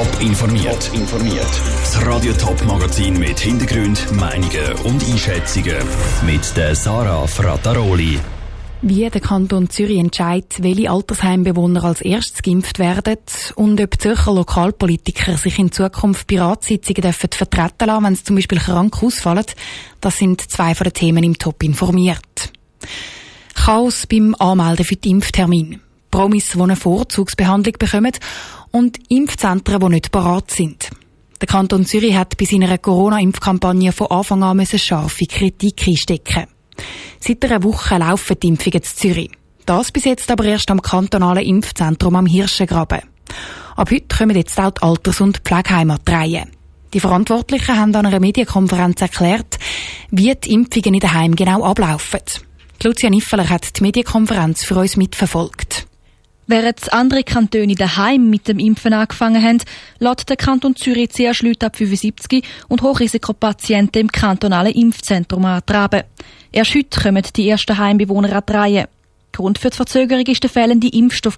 Top informiert. informiert. Das Radio Top Magazin mit Hintergrund, Meinungen und Einschätzungen mit der Sarah Frataroli. Wie der Kanton Zürich entscheidet, welche Altersheimbewohner als erstes geimpft werden und ob Zürcher Lokalpolitiker sich in Zukunft bei Ratssitzungen dürfen vertreten lassen, wenn sie zum Beispiel krank ausfallen, das sind zwei von den Themen im Top informiert. Chaos beim Anmelden für die Impftermin. Promis, die eine Vorzugsbehandlung bekommen und Impfzentren, die nicht parat sind. Der Kanton Zürich hat bei seiner Corona-Impfkampagne von Anfang an scharfe Kritik einstecken. Seit einer Woche laufen die Impfungen in Zürich. Das bis jetzt aber erst am kantonalen Impfzentrum am Hirschengraben. Ab heute kommen jetzt auch die Alters- und Pflegeheime an Die Verantwortlichen haben an einer Medienkonferenz erklärt, wie die Impfungen in den Heimen genau ablaufen. Lucia Niffeler hat die Medienkonferenz für uns mitverfolgt. Während andere Kantone daheim mit dem Impfen angefangen haben, lässt der Kanton Zürich zuerst Leute ab 75 und Hochrisikopatienten im kantonalen Impfzentrum antraben. Erst heute kommen die ersten Heimbewohner an die Reihe. Grund für die Verzögerung ist der fehlende Impfstoff.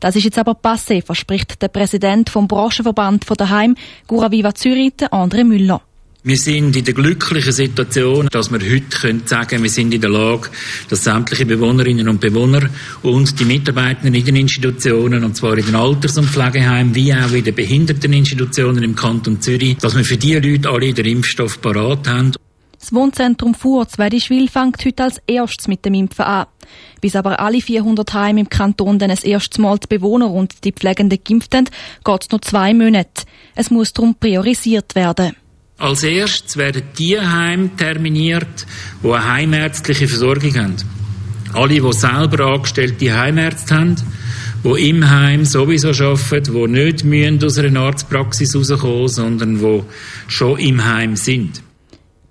Das ist jetzt aber passé, verspricht der Präsident vom Branchenverband von daheim, Gura Viva Zürich, André Müller. Wir sind in der glücklichen Situation, dass wir heute können sagen wir sind in der Lage, dass sämtliche Bewohnerinnen und Bewohner und die Mitarbeiter in den Institutionen, und zwar in den Alters- und Pflegeheimen, wie auch in den Behinderteninstitutionen im Kanton Zürich, dass wir für diese Leute alle den Impfstoff parat haben. Das Wohnzentrum Furzwedischwil fängt heute als erstes mit dem Impfen an. Bis aber alle 400 Heime im Kanton dann das erste Mal die Bewohner und die Pflegenden geimpft haben, geht es noch zwei Monate. Es muss darum priorisiert werden. Als erstes werden die Heime terminiert, die eine heimärztliche Versorgung haben. Alle, die selber angestellte Heimärzte haben, die im Heim sowieso arbeiten, die nicht müssen aus einer Arztpraxis rauskommen sondern die schon im Heim sind.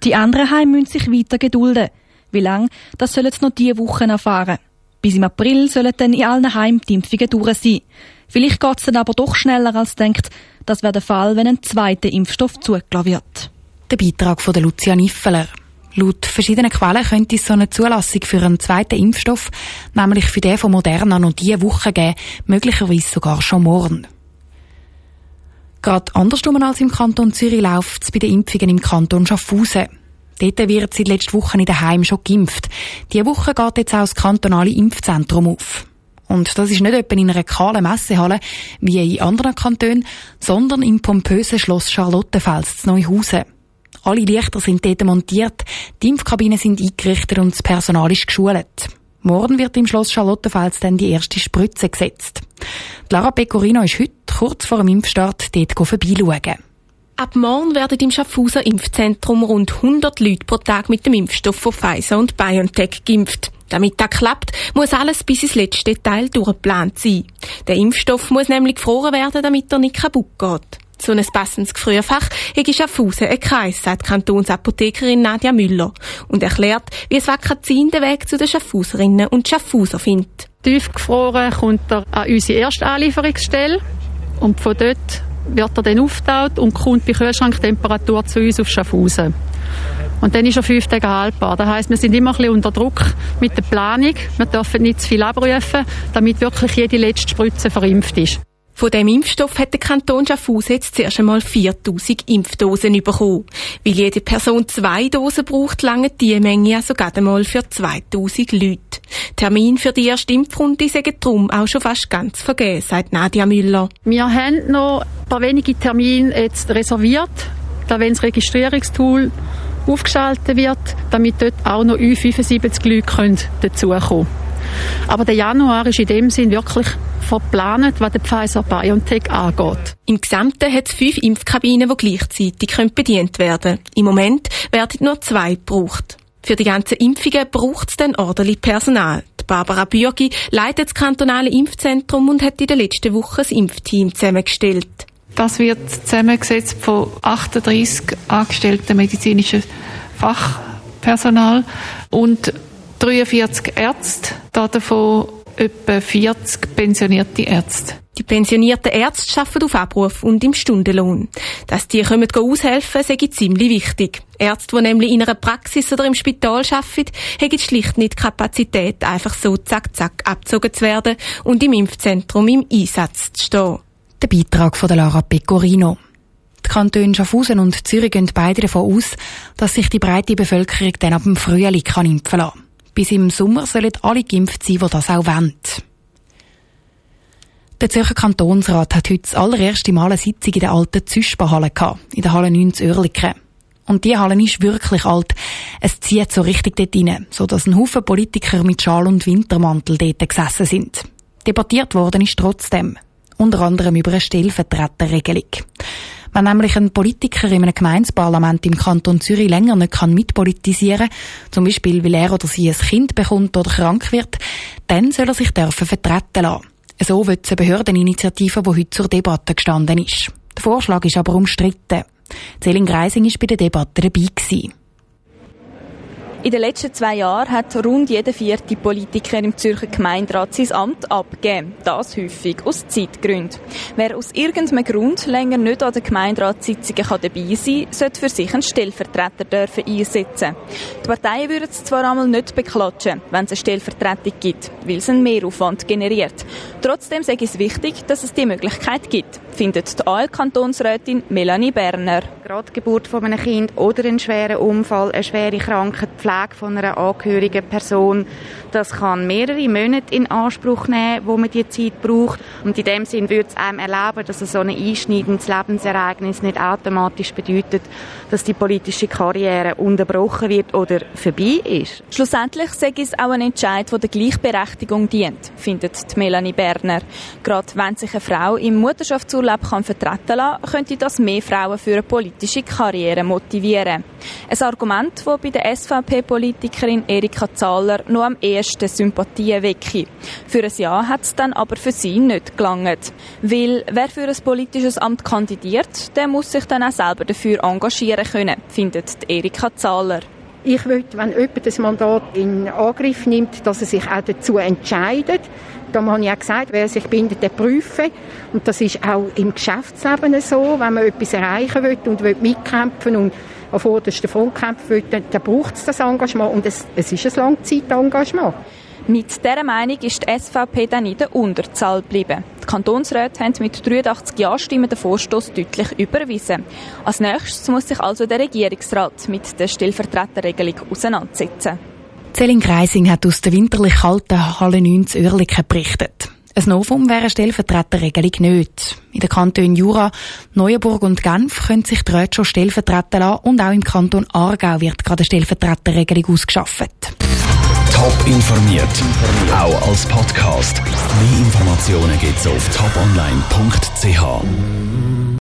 Die anderen Heime müssen sich weiter gedulden. Wie lange, das sollen sie noch diese Wochen erfahren. Bis im April sollen dann in allen Heimen die Impfungen durch sein. Vielleicht geht es dann aber doch schneller als denkt. Das wäre der Fall, wenn ein zweiter Impfstoff zugelassen wird. Der Beitrag von Lucia Niffeler. Laut verschiedenen Quellen könnte es so eine Zulassung für einen zweiten Impfstoff, nämlich für den von Moderna, noch diese Woche geben, möglicherweise sogar schon morgen. Gerade andersrum als im Kanton Zürich läuft es bei den Impfungen im Kanton Schaffhausen. Dort wird seit letzter Woche in den Heim schon geimpft. Diese Woche geht jetzt auch das kantonale Impfzentrum auf. Und das ist nicht etwa in einer kahlen Messehalle wie in anderen Kantonen, sondern im pompösen Schloss Charlottenfels zu Neuhausen. Alle Lichter sind dort montiert, die Impfkabinen sind eingerichtet und das Personal ist geschult. Morgen wird im Schloss Charlottenfels dann die erste Spritze gesetzt. Lara Pecorino ist heute, kurz vor dem Impfstart, dort vorbeischauen. Ab morgen werden im Schaffhauser Impfzentrum rund 100 Leute pro Tag mit dem Impfstoff von Pfizer und BioNTech geimpft. Damit das klappt, muss alles bis ins letzte Detail durchgeplant sein. Der Impfstoff muss nämlich gefroren werden, damit er nicht kaputt geht. So ein passendes Gefrierfach hätte Schaffhausen ein Kreis, sagt Kantonsapothekerin Nadja Müller und erklärt, wie es Vakazin den Weg zu den Schaffhauserinnen und Schaffhauser findet. Tiefgefroren kommt er an unsere erste Anlieferungsstelle und von dort wird er dann aufgetaut und kommt bei Kühlschranktemperatur zu uns auf Schaffhausen. Und dann ist er fünf Tage haltbar. Das heisst, wir sind immer ein bisschen unter Druck mit der Planung. Wir dürfen nicht zu viel abrufen, damit wirklich jede letzte Spritze verimpft ist. Von dem Impfstoff hat der Kanton Schaffhausen jetzt zuerst einmal 4000 Impfdosen bekommen. Weil jede Person zwei Dosen braucht, lange die Menge ja sogar einmal für 2000 Leute. Termin für die erste Impfrunde sind darum auch schon fast ganz vergeben, sagt Nadia Müller. Wir haben noch ein paar wenige Termine jetzt reserviert, da wenn das Registrierungstool aufgeschaltet wird, damit dort auch noch 75 Leute dazukommen können. Aber der Januar ist in dem Sinn wirklich verplant, was der Pfizer-BioNTech angeht. Im Gesamten hat es fünf Impfkabinen, die gleichzeitig bedient werden können. Im Moment werden nur zwei gebraucht. Für die ganzen Impfungen braucht es dann ordentlich Personal. Die Barbara Bürgi leitet das kantonale Impfzentrum und hat in der letzten Woche das Impfteam zusammengestellt. Das wird zusammengesetzt von 38 angestellten medizinischen Fachpersonal und 43 Ärzte, davon etwa 40 pensionierte Ärzte. Die pensionierten Ärzte arbeiten auf Abruf und im Stundenlohn. Dass die kommen aushelfen, sei ziemlich wichtig. Ärzte, die nämlich in einer Praxis oder im Spital arbeiten, haben schlicht nicht die Kapazität, einfach so zack zack abgezogen zu werden und im Impfzentrum im Einsatz zu stehen. Der Beitrag von Lara Pecorino. Die Kantone Schaffhausen und Zürich gehen beide davon aus, dass sich die breite Bevölkerung dann ab dem Frühling kann impfen lassen. Bis im Sommer sollen alle geimpft sein, die das auch wollen. Der Zürcher Kantonsrat hat heute das allererste Mal eine Sitzung in der alten Züsperhalle gehabt, in der Halle 9 zu Oerlikon. Und die Halle ist wirklich alt. Es zieht so richtig dort rein, so dass ein Haufen Politiker mit Schal und Wintermantel dort gesessen sind. Debattiert worden ist trotzdem. Unter anderem über eine Stellvertreterregelung. Wenn nämlich ein Politiker in einem Gemeinsparlament im Kanton Zürich länger nicht kann mitpolitisieren zum Beispiel weil er oder sie ein Kind bekommt oder krank wird, dann soll er sich dürfen vertreten lassen. So wird es eine Behördeninitiative, die heute zur Debatte gestanden ist. Der Vorschlag ist aber umstritten. Celine Greising war bei der Debatte dabei. Gewesen. In den letzten zwei Jahren hat rund jeder vierte Politiker im Zürcher Gemeinderat sein Amt abgegeben. Das häufig aus Zeitgründen. Wer aus irgendeinem Grund länger nicht an den Gemeinderatssitzungen dabei sein kann, sollte für sich einen Stellvertreter dürfen einsetzen. Die Parteien würden es zwar einmal nicht beklatschen, wenn es eine Stellvertretung gibt, weil es einen Mehraufwand generiert. Trotzdem ich es wichtig, dass es die Möglichkeit gibt, findet die AL-Kantonsrätin Melanie Berner. Gerade die Geburt von einem Kind oder einen schweren Unfall, eine schwere Krankheit, Pflege von einer angehörigen Person, das kann mehrere Monate in Anspruch nehmen, wo man die Zeit braucht. Und in dem Sinn würde es einem erlauben, dass so ein einschneidendes Lebensereignis nicht automatisch bedeutet, dass die politische Karriere unterbrochen wird oder vorbei ist. Schlussendlich sage es auch ein Entscheid, der der Gleichberechtigung dient, findet Melanie Berner. Gerade wenn sich eine Frau im Mutterschaftsurlaub kann vertreten lassen, könnte das mehr Frauen für eine politische Karriere motivieren. Ein Argument, das bei der SVP-Politikerin Erika Zahler noch am ehesten Sympathien wecke. Für ein Jahr hat es dann aber für sie nicht gelangt. Weil wer für ein politisches Amt kandidiert, der muss sich dann auch selber dafür engagieren können, findet Erika Zahler. Ich will, wenn jemand das Mandat in Angriff nimmt, dass er sich auch dazu entscheidet. Da habe ich auch gesagt, wer sich bindet, der prüfe. Und das ist auch im Geschäftsleben so. Wenn man etwas erreichen will und will mitkämpfen und an vorderster Front kämpfen will, dann, dann braucht es das Engagement. Und es, es ist ein Langzeitengagement. Mit dieser Meinung ist die SVP dann in der Unterzahl geblieben. Die Kantonsräte haben mit 83 Ja-Stimmen den Vorstoß deutlich überwiesen. Als nächstes muss sich also der Regierungsrat mit der Stellvertreterregelung auseinandersetzen. Celine Greising hat aus der winterlich kalten Halle 9 zu Oerlikon berichtet. Ein Novum wäre eine Stellvertreterregelung nicht. In den Kantonen Jura, Neuenburg und Genf können sich die Räte schon stellvertreten lassen und auch im Kanton Aargau wird gerade eine Stellvertreterregelung ausgeschafft. Top informiert, auch als Podcast. Mehr Informationen gibt's auf toponline.ch.